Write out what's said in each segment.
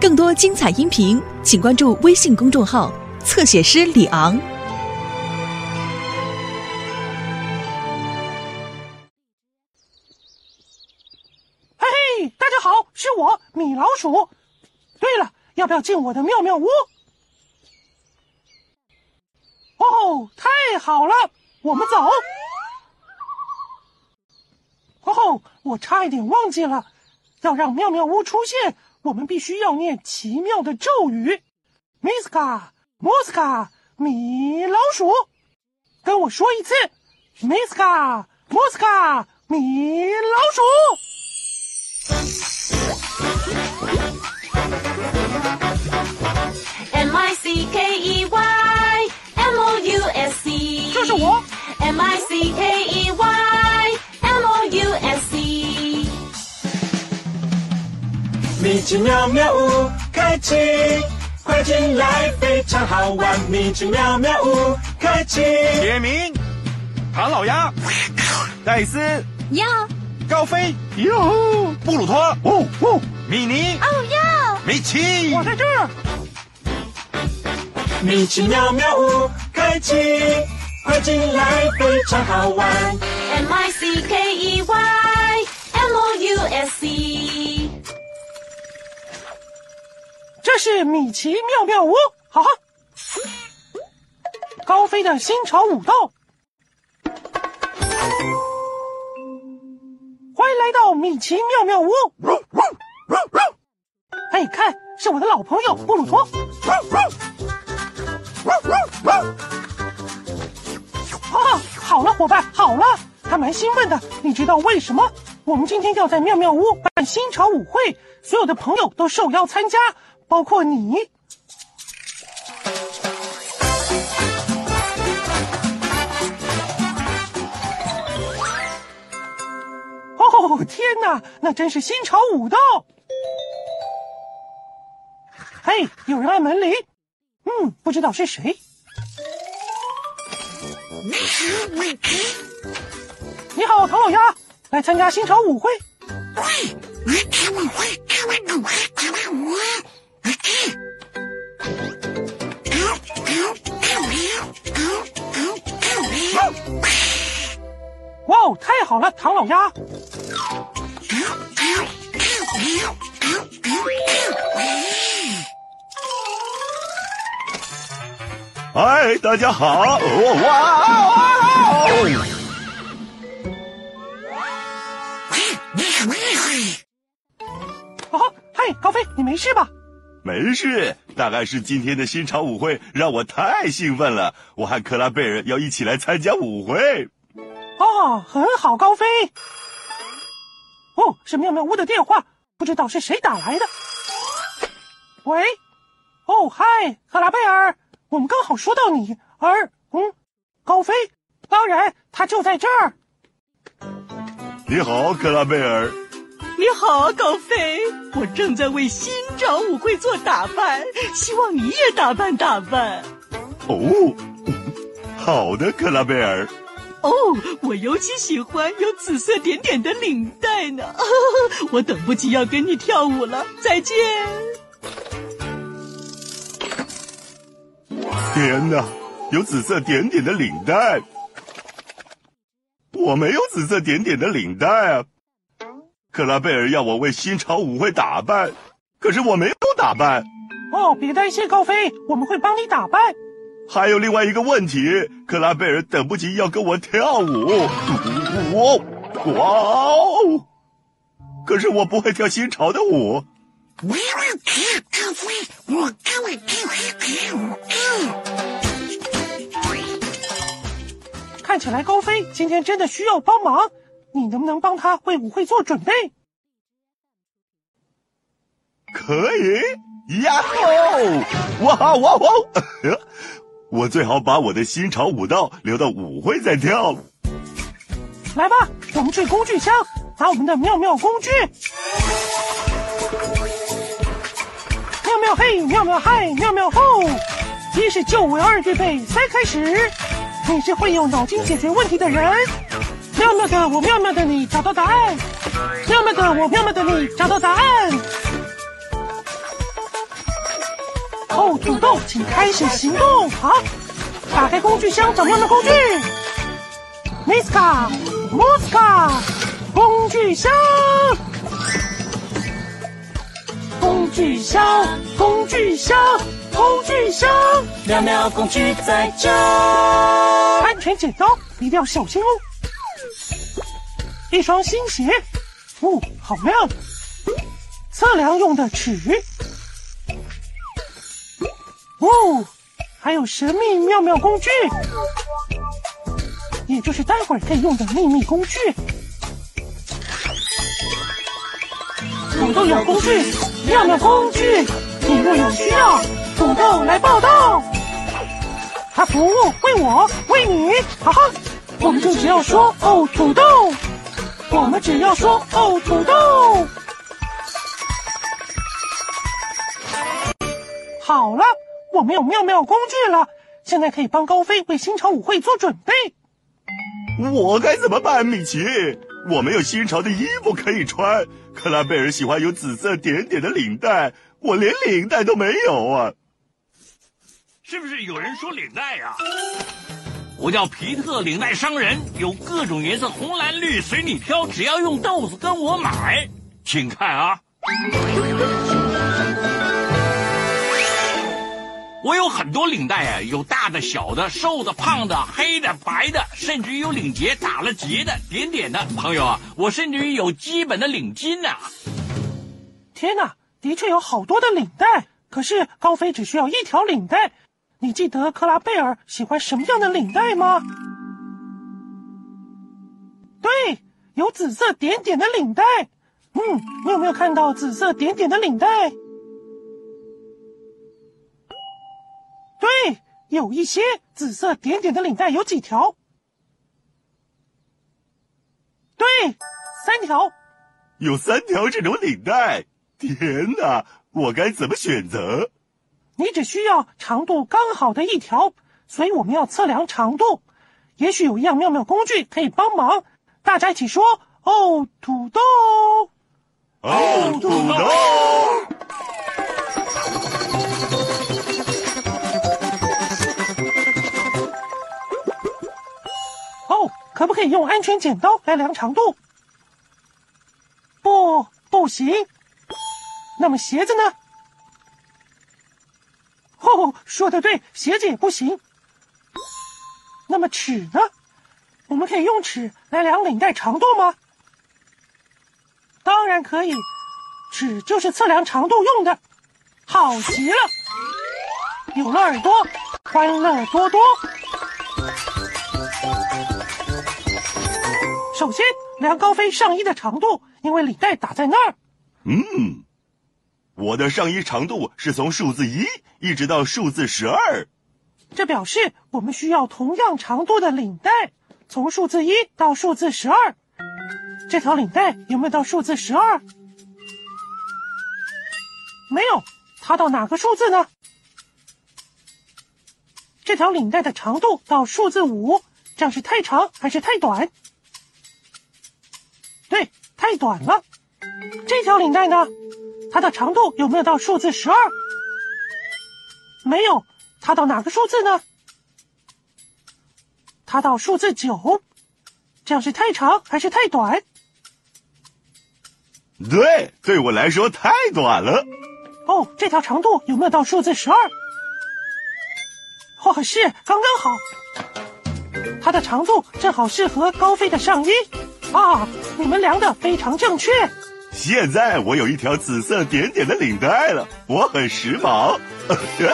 更多精彩音频，请关注微信公众号“侧写师李昂”。嘿嘿，大家好，是我米老鼠。对了，要不要进我的妙妙屋？哦，太好了，我们走。哦，我差一点忘记了，要让妙妙屋出现，我们必须要念奇妙的咒语。Miska Moska 米老鼠，跟我说一次，Miska Moska 米老鼠。妙妙屋开启，快进来，非常好玩。米奇妙妙屋开启，点名：唐老鸭、戴斯、要高飞、哟、布鲁托、哦哦、米妮、哦哟，米奇。我在这儿。米奇妙妙屋开启，快进来，非常好玩。M I C K E Y M O U S C。是米奇妙妙屋，哈哈。高飞的新潮舞道，欢迎来到米奇妙妙屋。哎，看，是我的老朋友布鲁托。啊，好了，伙伴，好了，他蛮兴奋的。你知道为什么？我们今天要在妙妙屋办新潮舞会，所有的朋友都受邀参加，包括你。哦，天哪，那真是新潮舞道！嘿，有人按门铃，嗯，不知道是谁。你好，唐老鸭，来参加新潮舞会。哇哦，太好了，唐老鸭！哎，大家好！哦哇哦！啊，嗨，高飞，你没事吧？没事，大概是今天的新潮舞会让我太兴奋了。我和克拉贝尔要一起来参加舞会。哦，很好，高飞。哦，是妙妙屋的电话，不知道是谁打来的。喂，哦，嗨，克拉贝尔，我们刚好说到你，而嗯，高飞，当然他就在这儿。你好，克拉贝尔。你好，高飞，我正在为新找舞会做打扮，希望你也打扮打扮。哦，好的，克拉贝尔。哦，我尤其喜欢有紫色点点的领带呢，我等不及要跟你跳舞了。再见。天哪，有紫色点点的领带，我没有紫色点点的领带啊！克拉贝尔要我为新潮舞会打扮，可是我没有打扮。哦，别担心，高飞，我们会帮你打扮。还有另外一个问题，克拉贝尔等不及要跟我跳舞，哇哇哦！可是我不会跳新潮的舞。看起来高飞今天真的需要帮忙，你能不能帮他为舞会做准备？可以，呀吼！哇哇哇！我最好把我的新潮舞蹈留到舞会再跳。来吧，我们去工具箱拿我们的妙妙工具。妙妙嘿，妙妙嗨，妙妙吼！一是就位，二预备，三开始。你是会用脑筋解决问题的人。妙妙的我，妙妙的你，找到答案。妙妙的我，妙妙的你，找到答案。哦，土豆请开始行动。好，打开工具箱，找妙妙工具。Miska Muska，，工具箱，工具箱，工具箱，工具箱。妙妙工具在这。安全剪刀一定要小心哦。一双新鞋，哦，好亮。测量用的尺，哦，还有神秘妙妙工具，也就是待会儿可以用的秘密工具。土豆有工具，妙妙工具，你若有需要，土豆来报道。他服务为我为你，哈哈，我们就只要说哦土豆，我们只要说哦土豆。好了，我们有妙妙工具了，现在可以帮高飞为新潮舞会做准备。我该怎么办，米奇？我没有新潮的衣服可以穿。克拉贝尔喜欢有紫色点点的领带，我连领带都没有啊！是不是有人说领带呀、我叫皮特领带商人，有各种颜色，红蓝绿随你挑，只要用豆子跟我买，请看啊。我有很多领带啊，有大的、小的、瘦的、胖的、黑的、白的，甚至于有领结打了结的、点点的。朋友啊，我甚至于有基本的领巾呐、天哪，的确有好多的领带，可是高飞只需要一条领带。你记得克拉贝尔喜欢什么样的领带吗？对，有紫色点点的领带。嗯，你有没有看到紫色点点的领带？对，有一些紫色点点的领带有几条？对，三条。有三条这种领带，天哪，我该怎么选择？你只需要长度刚好的一条，所以我们要测量长度。也许有一样妙妙工具可以帮忙，大家一起说：“哦，土豆！”哦，土豆！哦，可不可以用安全剪刀来量长度？不，不行。那么鞋子呢？哦，说的对，鞋子也不行。那么尺呢？我们可以用尺来量领带长度吗？当然可以，尺就是测量长度用的。好极了，有了耳朵，欢乐多多。首先量高飞上衣的长度，因为领带打在那儿。嗯，我的上衣长度是从数字一一直到数字十二。这表示我们需要同样长度的领带，从数字一到数字十二。这条领带有没有到数字十二？没有，它到哪个数字呢？这条领带的长度到数字五，这样是太长还是太短？对，太短了。这条领带呢？它的长度有没有到数字十二？没有，它到哪个数字呢？它到数字九，这样是太长还是太短？对，对我来说太短了。哦，这条长度有没有到数字十二？哦，是刚刚好。它的长度正好适合高飞的上衣啊！你们量的非常正确。现在我有一条紫色点点的领带了，我很时髦。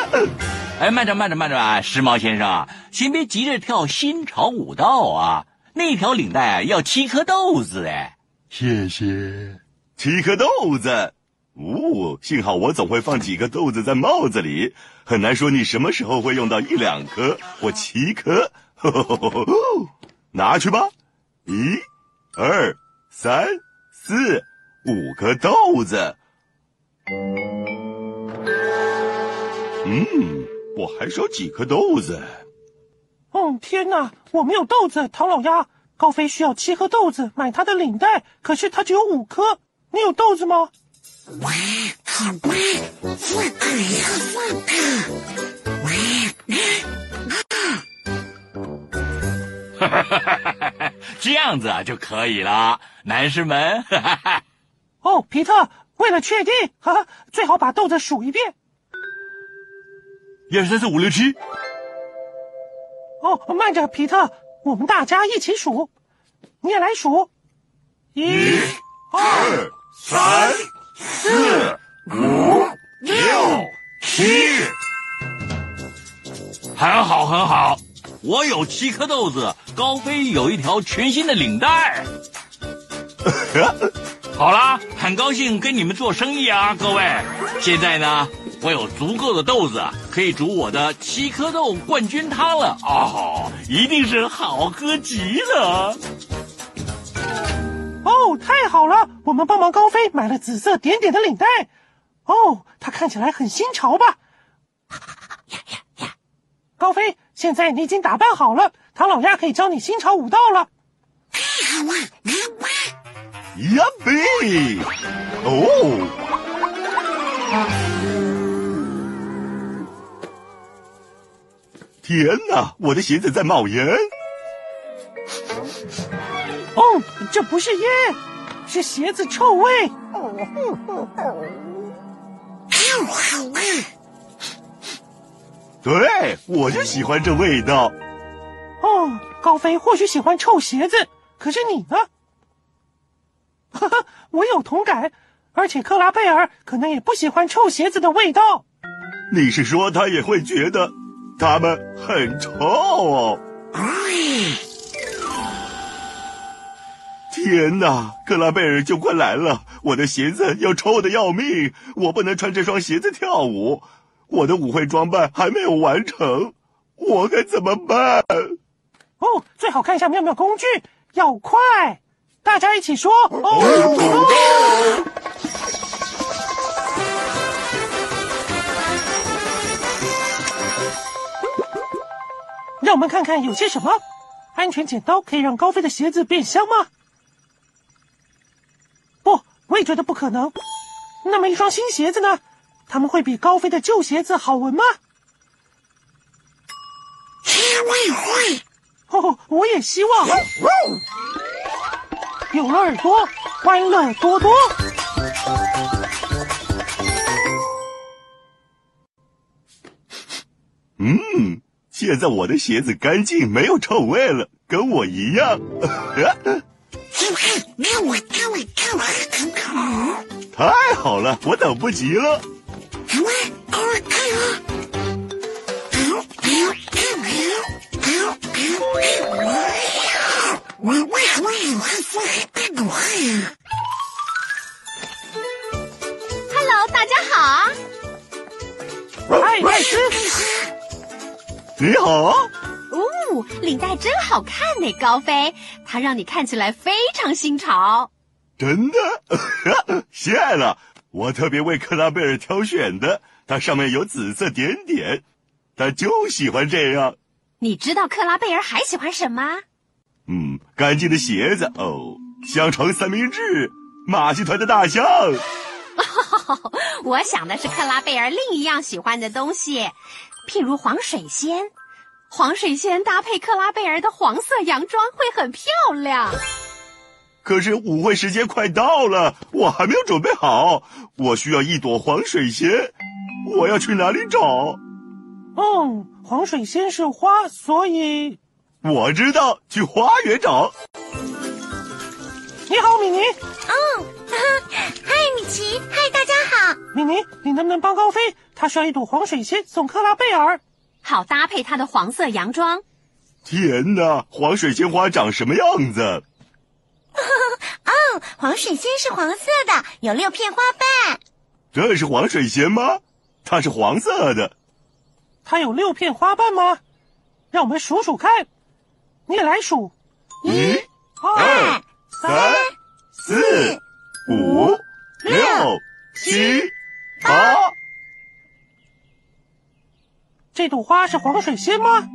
哎，慢着，慢着，慢着啊！时髦先生啊，先别急着跳新潮舞蹈啊！那条领带啊要七颗豆子哎。谢谢。七颗豆子，哦，幸好我总会放几个豆子在帽子里，很难说你什么时候会用到一两颗或七颗。呵呵呵呵拿去吧，一、二、三、四、五颗豆子。嗯我还少几颗豆子。哦天呐我没有豆子唐老鸭。高飞需要七颗豆子买他的领带可是他只有五颗。你有豆子吗？哈哈哈哈哈哈哈哈哈哈哈哈哈这样子啊就可以了。男士们哈哈哈。哦，皮特，为了确定，哈哈，最好把豆子数一遍。一二三四五六七，哦，慢着，皮特，我们大家一起数，你也来数，一、二三四五六七。很好，很好。我有七颗豆子，高飞有一条全新的领带。好啦，很高兴跟你们做生意啊，各位。现在呢，我有足够的豆子，可以煮我的七颗豆冠军汤了。哦，一定是好喝极了。哦，太好了！我们帮忙高飞买了紫色点点的领带。哦，它看起来很新潮吧？高飞，现在你已经打扮好了，唐老鸭可以教你新潮舞蹈了。呀贝！哦，天哪，我的鞋子在冒烟！哦，这不是烟，是鞋子臭味。对，我就喜欢这味道。哦，高飞或许喜欢臭鞋子，可是你呢？哈哈，我有同感，而且克拉贝尔可能也不喜欢臭鞋子的味道。你是说他也会觉得他们很臭哦？天哪，克拉贝尔就快来了！我的鞋子要臭的要命，我不能穿这双鞋子跳舞。我的舞会装扮还没有完成，我该怎么办？哦，最好看一下妙妙工具，要快！大家一起说哦！让我们看看有些什么。安全剪刀可以让高飞的鞋子变香吗？不，我也觉得不可能。那么一双新鞋子呢？他们会比高飞的旧鞋子好闻吗？哦，我也希望。有了耳朵，欢乐多多。嗯，现在我的鞋子干净，没有臭味了，跟我一样。太好了，我等不及了。Hello，大家好。嗨，艾斯，你好，哦，领带真好看呢，高飞，它让你看起来非常新潮。真的？谢了，我特别为克拉贝尔挑选的，它上面有紫色点点，他就喜欢这样。你知道克拉贝尔还喜欢什么？嗯，干净的鞋子哦，香肠三明治，马戏团的大象。我想的是克拉贝尔另一样喜欢的东西，譬如黄水仙。黄水仙搭配克拉贝尔的黄色洋装会很漂亮。可是舞会时间快到了，我还没有准备好。我需要一朵黄水仙，我要去哪里找？嗯，黄水仙是花，所以我知道，去花园找。你好，米妮。哦，嗨，米奇，嗨，大家好。米妮，你能不能帮高飞？他需要一朵黄水仙送克拉贝尔。好搭配他的黄色洋装。天哪，黄水仙花长什么样子？哦，黄水仙是黄色的，有六片花瓣。这是黄水仙吗？它是黄色的。它有六片花瓣吗？让我们数数看。你也来数。一、二、三、四、五、六、七、八。这朵花是黄水仙吗？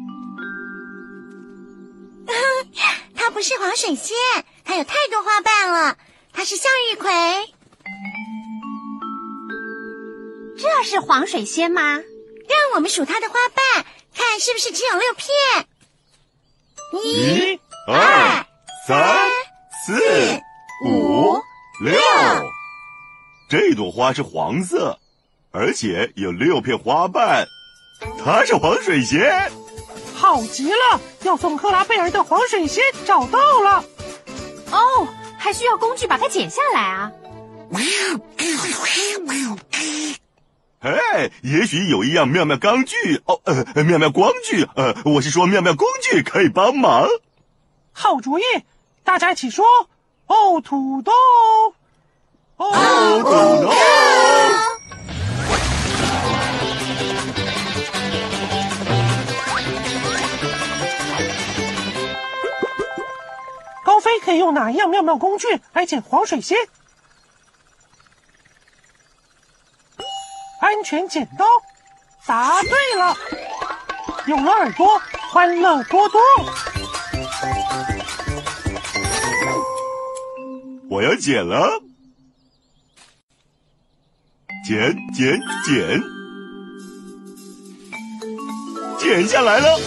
它不是黄水仙，它有太多花瓣了。它是向日葵。这是黄水仙吗？让我们数它的花瓣，看是不是只有六片。一、二、三、四、五、六。这朵花是黄色，而且有六片花瓣，它是黄水仙。好极了！要送克拉贝尔的黄水仙找到了。哦，还需要工具把它剪下来啊。哎，也许有一样妙妙钢具哦，呃，妙妙光具，呃，我是说妙妙工具可以帮忙。好主意，大家一起说：哦，土豆，哦，土豆。高飞可以用哪一样妙妙工具来捡黄水仙？安全剪刀，答对了。有了耳朵，欢乐多多。我要剪了，剪剪剪，剪下来了。耶！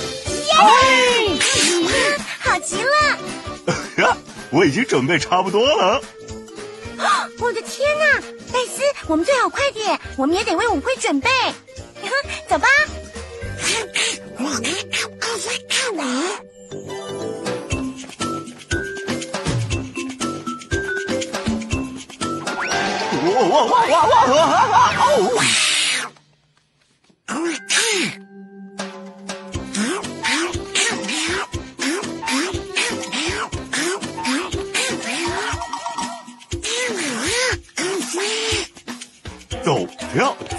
好极了！我已经准备差不多了。我的天哪，戴斯，我们最好快点，我们也得为舞会准备。走吧。我们看不看看我。哇哇哇哇哇哇哇！哦！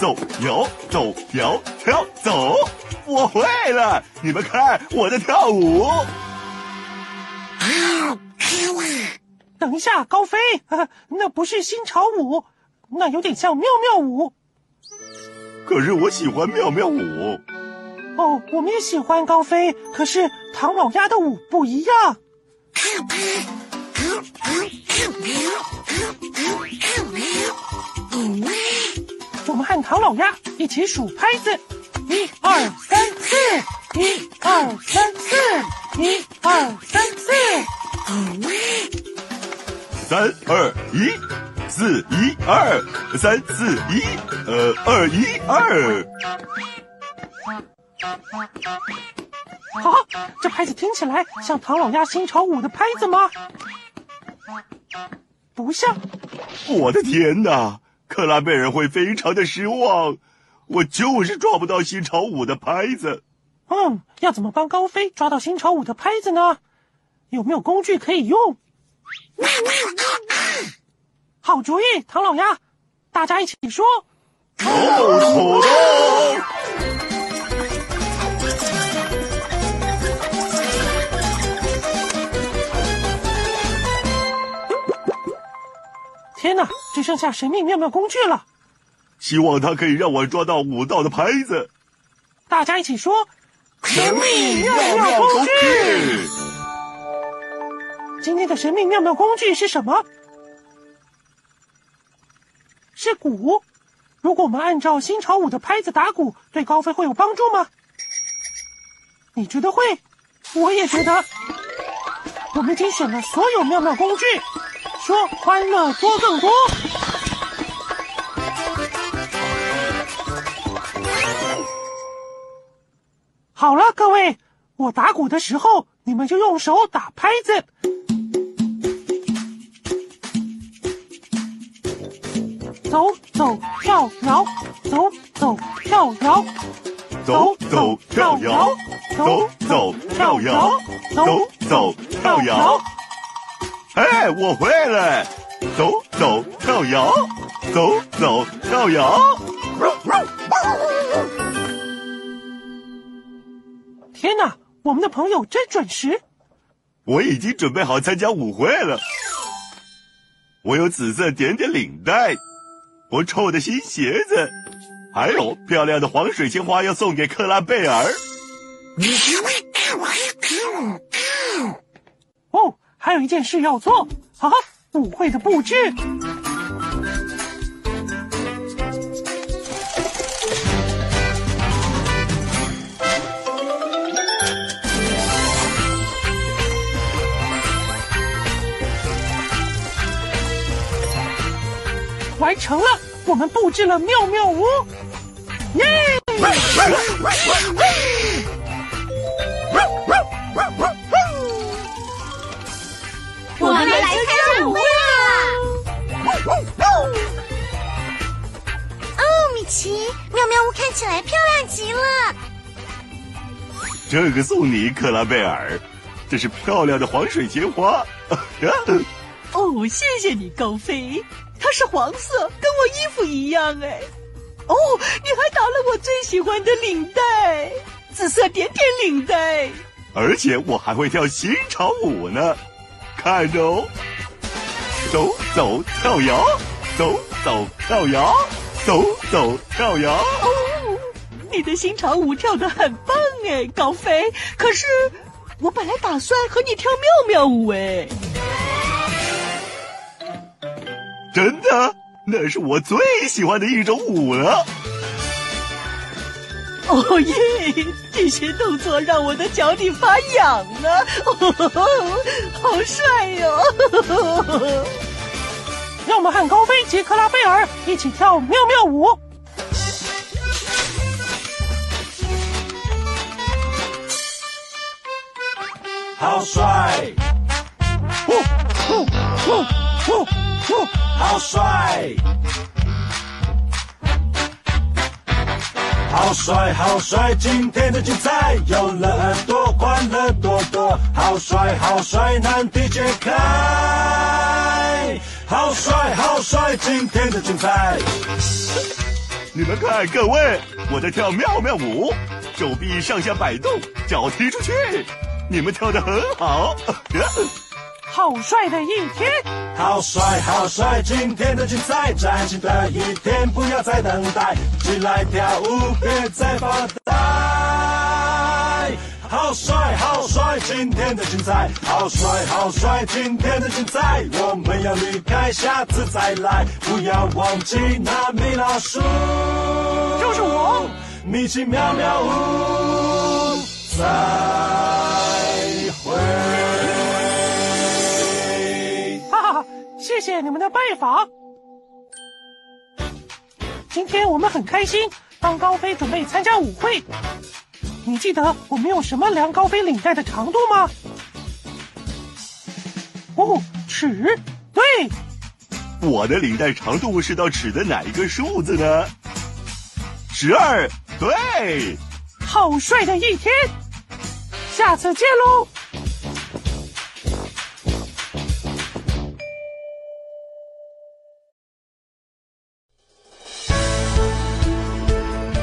走摇走摇跳走，我会了！你们看我在跳舞。等一下，高飞，呃，那不是新潮舞，那有点像妙妙舞。可是我喜欢妙妙舞。哦，我们也喜欢高飞，可是唐老鸭的舞不一样。我们和唐老鸭一起数拍子，一二三四，一二三四，一二三四。三二一，四一二，三四一，呃，二一二。啊，这拍子听起来像唐老鸭新潮舞的拍子吗？不像。我的天哪，克拉贝尔会非常的失望。我就是抓不到新潮舞的拍子。嗯，要怎么帮高飞抓到新潮舞的拍子呢？有没有工具可以用？好主意，唐老鸭，大家一起说。哦，土豆。只剩下神秘妙妙工具了。希望它可以让我抓到武道的拍子。大家一起说：神秘妙妙工具。今天的神秘妙妙工具是什么？是鼓。如果我们按照新潮舞的拍子打鼓，对高飞会有帮助吗？你觉得会？我也觉得。我们已经选了所有妙妙工具，说欢乐多更多。好了，各位，我打鼓的时候，你们就用手打拍子。走走跳摇，走走跳摇，走走跳摇，走走跳摇，走走跳摇。哎，我会了！走走跳摇，走走跳摇。天哪，我们的朋友真准时！我已经准备好参加舞会了。我有紫色点点领带。我臭的新鞋子，还有漂亮的黄水仙花要送给克拉贝尔。哦，还有一件事要做，啊，舞会的布置。成了，我们布置了妙妙屋，耶！我们来参加舞会啦！哦，米奇，妙妙屋看起来漂亮极了。这个送你，克拉贝尔，这是漂亮的黄水仙花。哦，谢谢你，高飞。它是黄色，跟我衣服一样哎。哦，你还打了我最喜欢的领带，紫色点点领带。而且我还会跳新潮舞呢，看着哦，走走跳摇，走走跳摇，走走跳摇。哦，你的新潮舞跳得很棒哎，高飞。可是我本来打算和你跳妙妙舞哎。真的，那是我最喜欢的一种舞了。哦耶！这些动作让我的脚底发痒呢，好帅哟！让我们和高飞及克拉贝尔一起跳妙妙舞。好帅！呼呼呼呼呼！好帅！好帅，好帅！今天的精彩有了耳朵，欢乐多多。好帅，好帅！难题解开。好帅，好帅！今天的精彩。你们看，各位，我在跳妙妙舞，手臂上下摆动，脚踢出去。你们跳的很好。好帅的一天！好帅，好帅！今天的精彩，崭新的一天，不要再等待，起来跳舞，别再发呆。好帅，好帅！今天的精彩，好帅，好帅！今天的精彩，我们要离开，下次再来，不要忘记那米老鼠，就是我，米奇妙妙屋，再谢谢你们的拜访。今天我们很开心，帮高飞准备参加舞会。你记得我们用什么量高飞领带的长度吗？哦，尺。对，我的领带长度是到尺的哪一个数字呢？十二。对，好帅的一天。下次见喽。